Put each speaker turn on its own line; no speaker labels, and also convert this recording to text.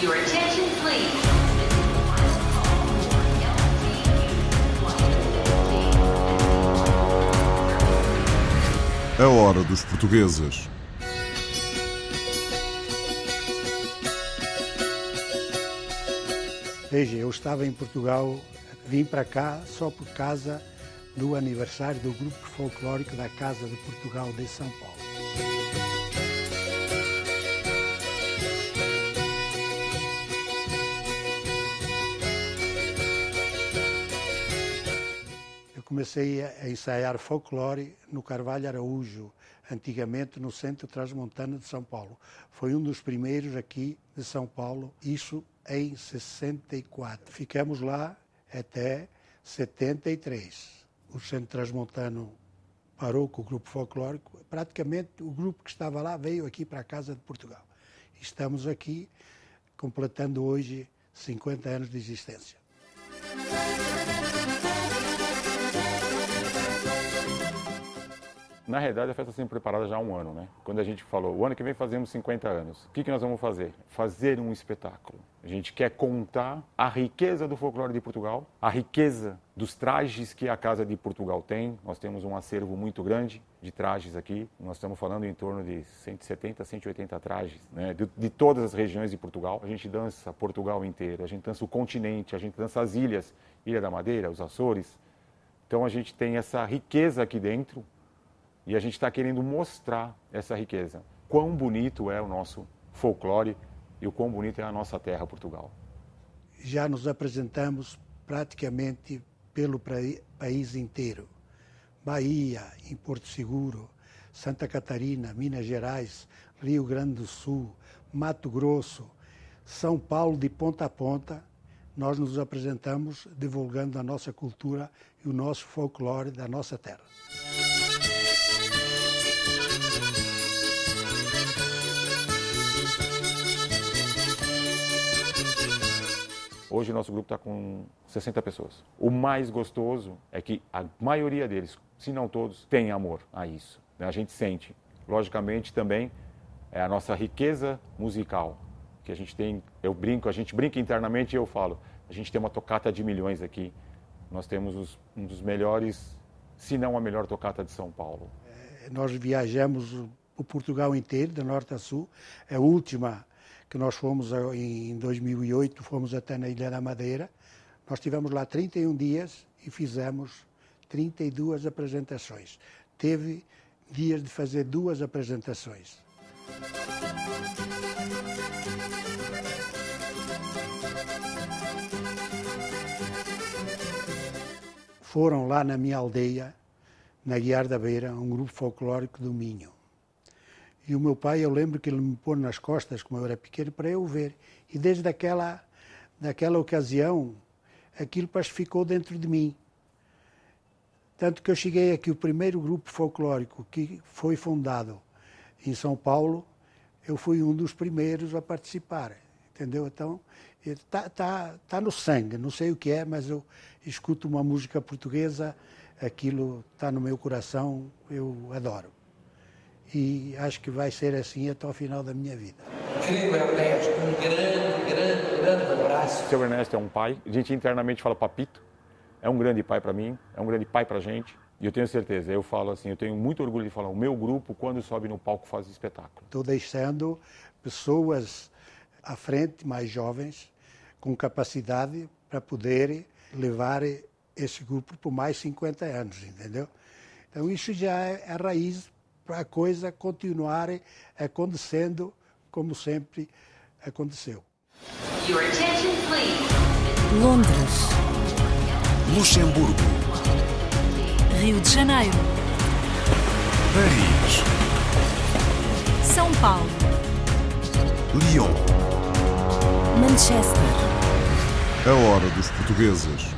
Your attention, please.
A hora dos portugueses.
Veja, eu estava em Portugal, vim para cá só por causa do aniversário do grupo folclórico da Casa de Portugal de São Paulo. Comecei a ensaiar folclore no Carvalho Araújo, antigamente no Centro Transmontano de São Paulo. Foi um dos primeiros aqui de São Paulo, isso em 64. Ficamos lá até 73. O Centro Transmontano parou com o grupo folclórico. Praticamente o grupo que estava lá veio aqui para a Casa de Portugal. Estamos aqui completando hoje 50 anos de existência.
Na realidade, a festa está sendo preparada já há um ano, né? Quando a gente falou, o ano que vem fazemos 50 anos. O que, que nós vamos fazer? Fazer um espetáculo. A gente quer contar a riqueza do folclore de Portugal, a riqueza dos trajes que a Casa de Portugal tem. Nós temos um acervo muito grande de trajes aqui. Nós estamos falando em torno de 170, 180 trajes, né? De, de todas as regiões de Portugal. A gente dança Portugal inteiro, a gente dança o continente, a gente dança as ilhas, Ilha da Madeira, os Açores. Então a gente tem essa riqueza aqui dentro e a gente está querendo mostrar essa riqueza. Quão bonito é o nosso folclore e o quão bonita é a nossa terra, Portugal.
Já nos apresentamos praticamente pelo país inteiro. Bahia, em Porto Seguro, Santa Catarina, Minas Gerais, Rio Grande do Sul, Mato Grosso, São Paulo de ponta a ponta, nós nos apresentamos divulgando a nossa cultura e o nosso folclore da nossa terra.
Hoje nosso grupo está com 60 pessoas. O mais gostoso é que a maioria deles, se não todos, tem amor a isso. Né? A gente sente. Logicamente também é a nossa riqueza musical que a gente tem. Eu brinco, a gente brinca internamente e eu falo. A gente tem uma tocata de milhões aqui. Nós temos os, um dos melhores, se não a melhor tocata de São Paulo.
É, nós viajamos o Portugal inteiro, de norte a sul. É a última que nós fomos em 2008, fomos até na Ilha da Madeira. Nós tivemos lá 31 dias e fizemos 32 apresentações. Teve dias de fazer duas apresentações. Foram lá na minha aldeia, na Guiar da Beira, um grupo folclórico do Minho. E o meu pai, eu lembro que ele me pôs nas costas, como eu era pequeno, para eu ver. E desde aquela, daquela ocasião, aquilo pacificou dentro de mim. Tanto que eu cheguei aqui, o primeiro grupo folclórico que foi fundado em São Paulo, eu fui um dos primeiros a participar, entendeu? Então, está tá, tá no sangue, não sei o que é, mas eu escuto uma música portuguesa, aquilo está no meu coração, eu adoro e acho que vai ser assim até o final da minha vida.
Querido Ernesto, um grande, grande, grande abraço.
O seu Ernesto é um pai, a gente internamente fala papito, é um grande pai para mim, é um grande pai para a gente. E eu tenho certeza, eu falo assim, eu tenho muito orgulho de falar, o meu grupo, quando sobe no palco, faz espetáculo.
Estou deixando pessoas à frente, mais jovens, com capacidade para poder levar esse grupo por mais 50 anos, entendeu? Então isso já é a raiz para a coisa continuar acontecendo como sempre aconteceu.
Londres.
Luxemburgo.
Rio de Janeiro.
Paris.
São Paulo.
Lyon.
Manchester.
A hora dos portugueses.